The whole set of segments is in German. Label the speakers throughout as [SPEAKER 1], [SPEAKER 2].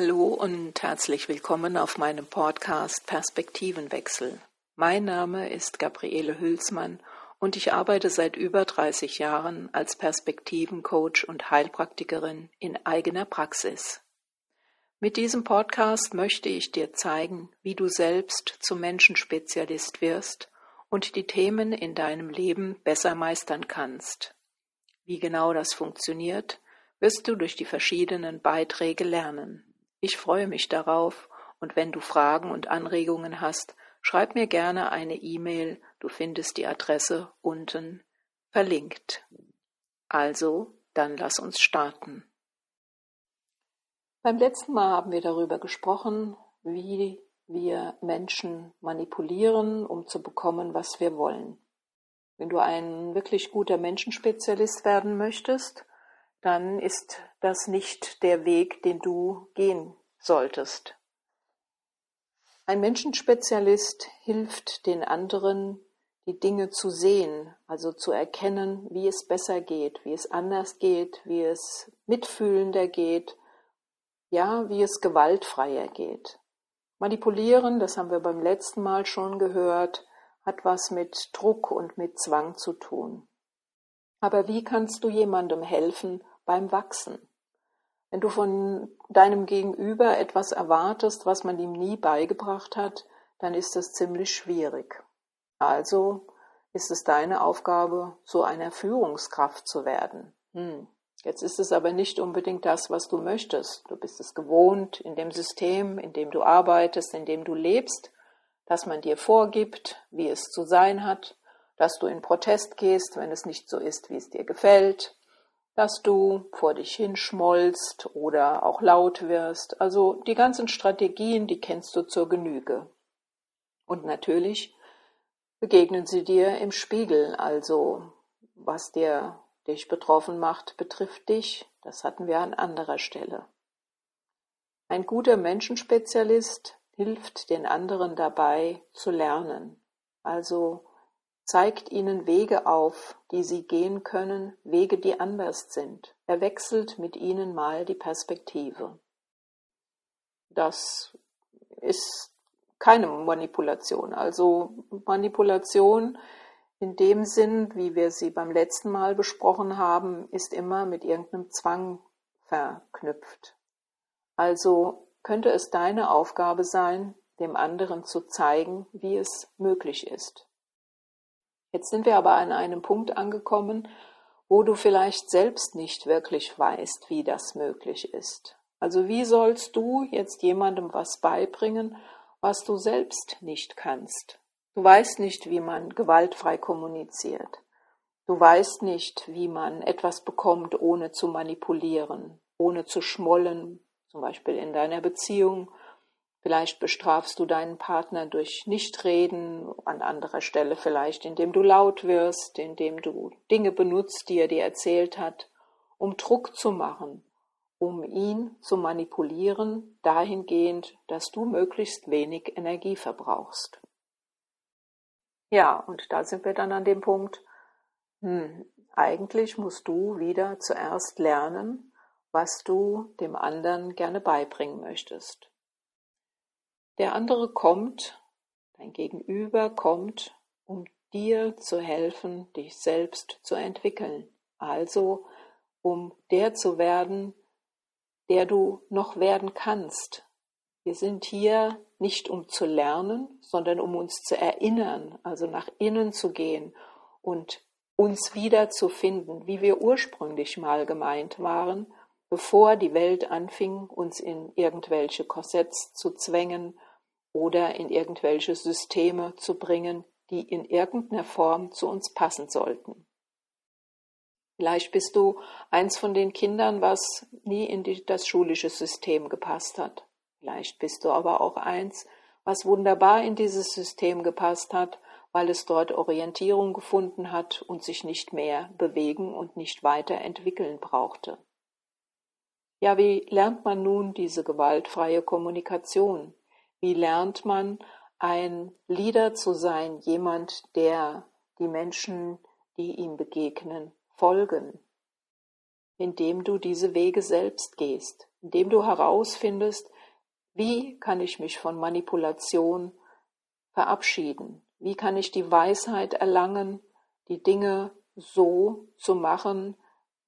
[SPEAKER 1] Hallo und herzlich willkommen auf meinem Podcast Perspektivenwechsel. Mein Name ist Gabriele Hülsmann und ich arbeite seit über 30 Jahren als Perspektivencoach und Heilpraktikerin in eigener Praxis. Mit diesem Podcast möchte ich dir zeigen, wie du selbst zum Menschenspezialist wirst und die Themen in deinem Leben besser meistern kannst. Wie genau das funktioniert, wirst du durch die verschiedenen Beiträge lernen. Ich freue mich darauf und wenn du Fragen und Anregungen hast, schreib mir gerne eine E-Mail, du findest die Adresse unten verlinkt. Also, dann lass uns starten. Beim letzten Mal haben wir darüber gesprochen, wie wir Menschen manipulieren, um zu bekommen, was wir wollen. Wenn du ein wirklich guter Menschenspezialist werden möchtest, dann ist das nicht der Weg, den du gehen solltest. Ein Menschenspezialist hilft den anderen, die Dinge zu sehen, also zu erkennen, wie es besser geht, wie es anders geht, wie es mitfühlender geht, ja, wie es gewaltfreier geht. Manipulieren, das haben wir beim letzten Mal schon gehört, hat was mit Druck und mit Zwang zu tun. Aber wie kannst du jemandem helfen beim Wachsen? Wenn du von deinem Gegenüber etwas erwartest, was man ihm nie beigebracht hat, dann ist das ziemlich schwierig. Also ist es deine Aufgabe, so einer Führungskraft zu werden. Hm. Jetzt ist es aber nicht unbedingt das, was du möchtest. Du bist es gewohnt, in dem System, in dem du arbeitest, in dem du lebst, dass man dir vorgibt, wie es zu sein hat, dass du in Protest gehst, wenn es nicht so ist, wie es dir gefällt, dass du vor dich hinschmollst oder auch laut wirst. Also die ganzen Strategien, die kennst du zur Genüge. Und natürlich begegnen sie dir im Spiegel, also was dir dich betroffen macht, betrifft dich. Das hatten wir an anderer Stelle. Ein guter Menschenspezialist hilft den anderen dabei zu lernen, also zeigt ihnen Wege auf, die sie gehen können, Wege, die anders sind. Er wechselt mit ihnen mal die Perspektive. Das ist keine Manipulation. Also Manipulation in dem Sinn, wie wir sie beim letzten Mal besprochen haben, ist immer mit irgendeinem Zwang verknüpft. Also könnte es deine Aufgabe sein, dem anderen zu zeigen, wie es möglich ist. Jetzt sind wir aber an einem Punkt angekommen, wo du vielleicht selbst nicht wirklich weißt, wie das möglich ist. Also wie sollst du jetzt jemandem was beibringen, was du selbst nicht kannst? Du weißt nicht, wie man gewaltfrei kommuniziert. Du weißt nicht, wie man etwas bekommt, ohne zu manipulieren, ohne zu schmollen, zum Beispiel in deiner Beziehung. Vielleicht bestrafst du deinen Partner durch Nichtreden, an anderer Stelle vielleicht, indem du laut wirst, indem du Dinge benutzt, die er dir erzählt hat, um Druck zu machen, um ihn zu manipulieren, dahingehend, dass du möglichst wenig Energie verbrauchst. Ja, und da sind wir dann an dem Punkt, hm, eigentlich musst du wieder zuerst lernen, was du dem anderen gerne beibringen möchtest. Der andere kommt, dein Gegenüber kommt, um dir zu helfen, dich selbst zu entwickeln. Also, um der zu werden, der du noch werden kannst. Wir sind hier nicht um zu lernen, sondern um uns zu erinnern, also nach innen zu gehen und uns wieder zu finden, wie wir ursprünglich mal gemeint waren, bevor die Welt anfing, uns in irgendwelche Korsetts zu zwängen oder in irgendwelche Systeme zu bringen, die in irgendeiner Form zu uns passen sollten. Vielleicht bist du eins von den Kindern, was nie in die, das schulische System gepasst hat. Vielleicht bist du aber auch eins, was wunderbar in dieses System gepasst hat, weil es dort Orientierung gefunden hat und sich nicht mehr bewegen und nicht weiterentwickeln brauchte. Ja, wie lernt man nun diese gewaltfreie Kommunikation? Wie lernt man ein Leader zu sein, jemand, der die Menschen, die ihm begegnen, folgen? indem du diese Wege selbst gehst, indem du herausfindest, wie kann ich mich von Manipulation verabschieden, wie kann ich die Weisheit erlangen, die Dinge so zu machen,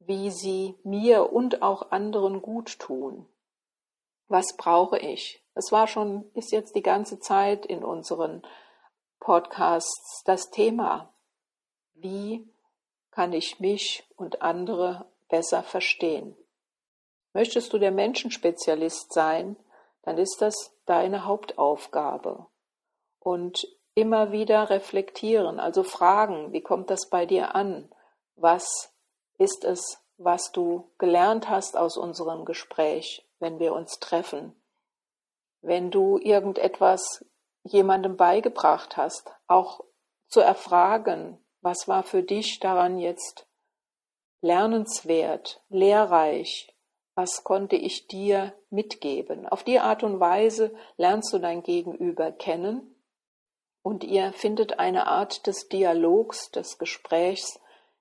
[SPEAKER 1] wie sie mir und auch anderen gut tun. Was brauche ich? Es war schon, ist jetzt die ganze Zeit in unseren Podcasts das Thema. Wie kann ich mich und andere besser verstehen? Möchtest du der Menschenspezialist sein, dann ist das deine Hauptaufgabe. Und immer wieder reflektieren, also fragen, wie kommt das bei dir an? Was ist es, was du gelernt hast aus unserem Gespräch, wenn wir uns treffen? Wenn du irgendetwas jemandem beigebracht hast, auch zu erfragen, was war für dich daran jetzt lernenswert, lehrreich, was konnte ich dir mitgeben. Auf die Art und Weise lernst du dein Gegenüber kennen und ihr findet eine Art des Dialogs, des Gesprächs,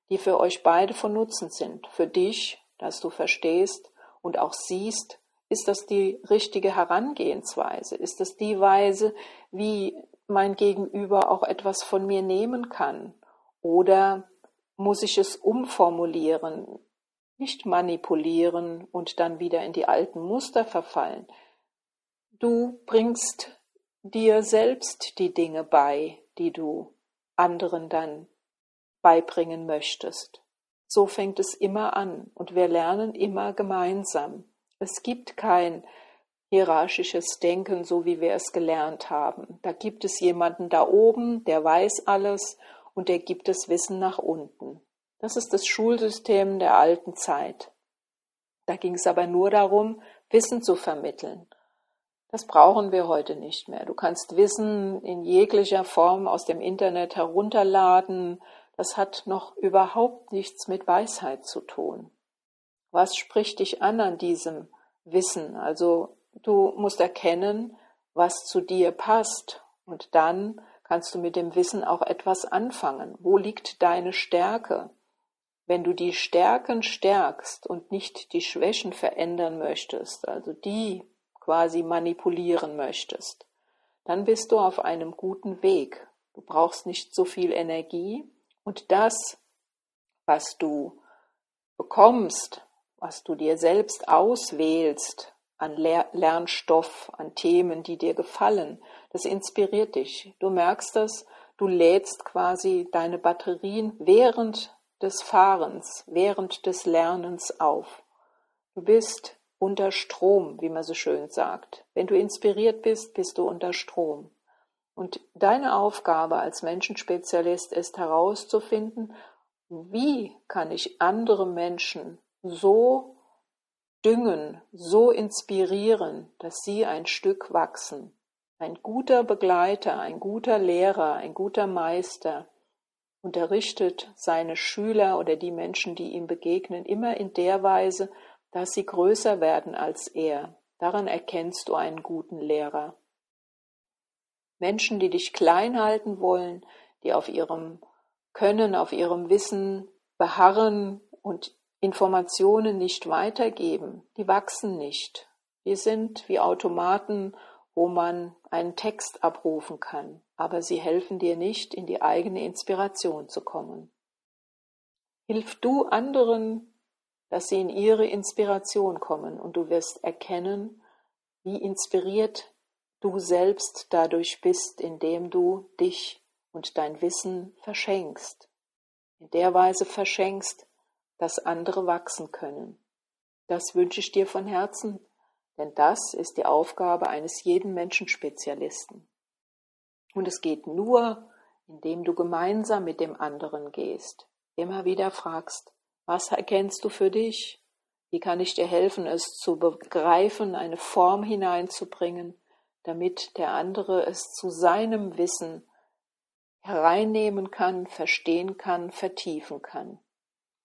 [SPEAKER 1] die für euch beide von Nutzen sind. Für dich, dass du verstehst und auch siehst, ist das die richtige Herangehensweise? Ist das die Weise, wie mein Gegenüber auch etwas von mir nehmen kann? Oder muss ich es umformulieren, nicht manipulieren und dann wieder in die alten Muster verfallen? Du bringst dir selbst die Dinge bei, die du anderen dann beibringen möchtest. So fängt es immer an und wir lernen immer gemeinsam. Es gibt kein hierarchisches Denken, so wie wir es gelernt haben. Da gibt es jemanden da oben, der weiß alles und der gibt das Wissen nach unten. Das ist das Schulsystem der alten Zeit. Da ging es aber nur darum, Wissen zu vermitteln. Das brauchen wir heute nicht mehr. Du kannst Wissen in jeglicher Form aus dem Internet herunterladen. Das hat noch überhaupt nichts mit Weisheit zu tun. Was spricht dich an an diesem Wissen? Also du musst erkennen, was zu dir passt und dann kannst du mit dem Wissen auch etwas anfangen. Wo liegt deine Stärke? Wenn du die Stärken stärkst und nicht die Schwächen verändern möchtest, also die quasi manipulieren möchtest, dann bist du auf einem guten Weg. Du brauchst nicht so viel Energie und das, was du bekommst, was du dir selbst auswählst an Lernstoff, an Themen, die dir gefallen, das inspiriert dich. Du merkst das, du lädst quasi deine Batterien während des Fahrens, während des Lernens auf. Du bist unter Strom, wie man so schön sagt. Wenn du inspiriert bist, bist du unter Strom. Und deine Aufgabe als Menschenspezialist ist herauszufinden, wie kann ich andere Menschen so düngen, so inspirieren, dass sie ein Stück wachsen. Ein guter Begleiter, ein guter Lehrer, ein guter Meister unterrichtet seine Schüler oder die Menschen, die ihm begegnen, immer in der Weise, dass sie größer werden als er. Daran erkennst du einen guten Lehrer. Menschen, die dich klein halten wollen, die auf ihrem Können, auf ihrem Wissen beharren und Informationen nicht weitergeben, die wachsen nicht. Wir sind wie Automaten, wo man einen Text abrufen kann, aber sie helfen dir nicht, in die eigene Inspiration zu kommen. Hilf du anderen, dass sie in ihre Inspiration kommen und du wirst erkennen, wie inspiriert du selbst dadurch bist, indem du dich und dein Wissen verschenkst. In der Weise verschenkst, dass andere wachsen können. Das wünsche ich dir von Herzen, denn das ist die Aufgabe eines jeden Menschenspezialisten. Und es geht nur, indem du gemeinsam mit dem anderen gehst, immer wieder fragst, was erkennst du für dich? Wie kann ich dir helfen, es zu begreifen, eine Form hineinzubringen, damit der andere es zu seinem Wissen hereinnehmen kann, verstehen kann, vertiefen kann.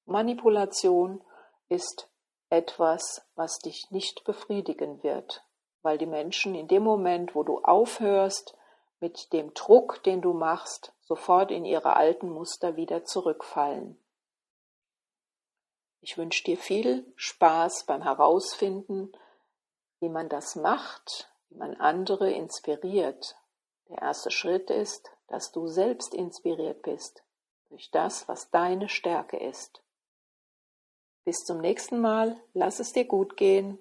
[SPEAKER 1] Manipulation ist etwas, was dich nicht befriedigen wird, weil die Menschen in dem Moment, wo du aufhörst mit dem Druck, den du machst, sofort in ihre alten Muster wieder zurückfallen. Ich wünsche dir viel Spaß beim Herausfinden, wie man das macht, wie man andere inspiriert. Der erste Schritt ist, dass du selbst inspiriert bist durch das, was deine Stärke ist. Bis zum nächsten Mal, lass es dir gut gehen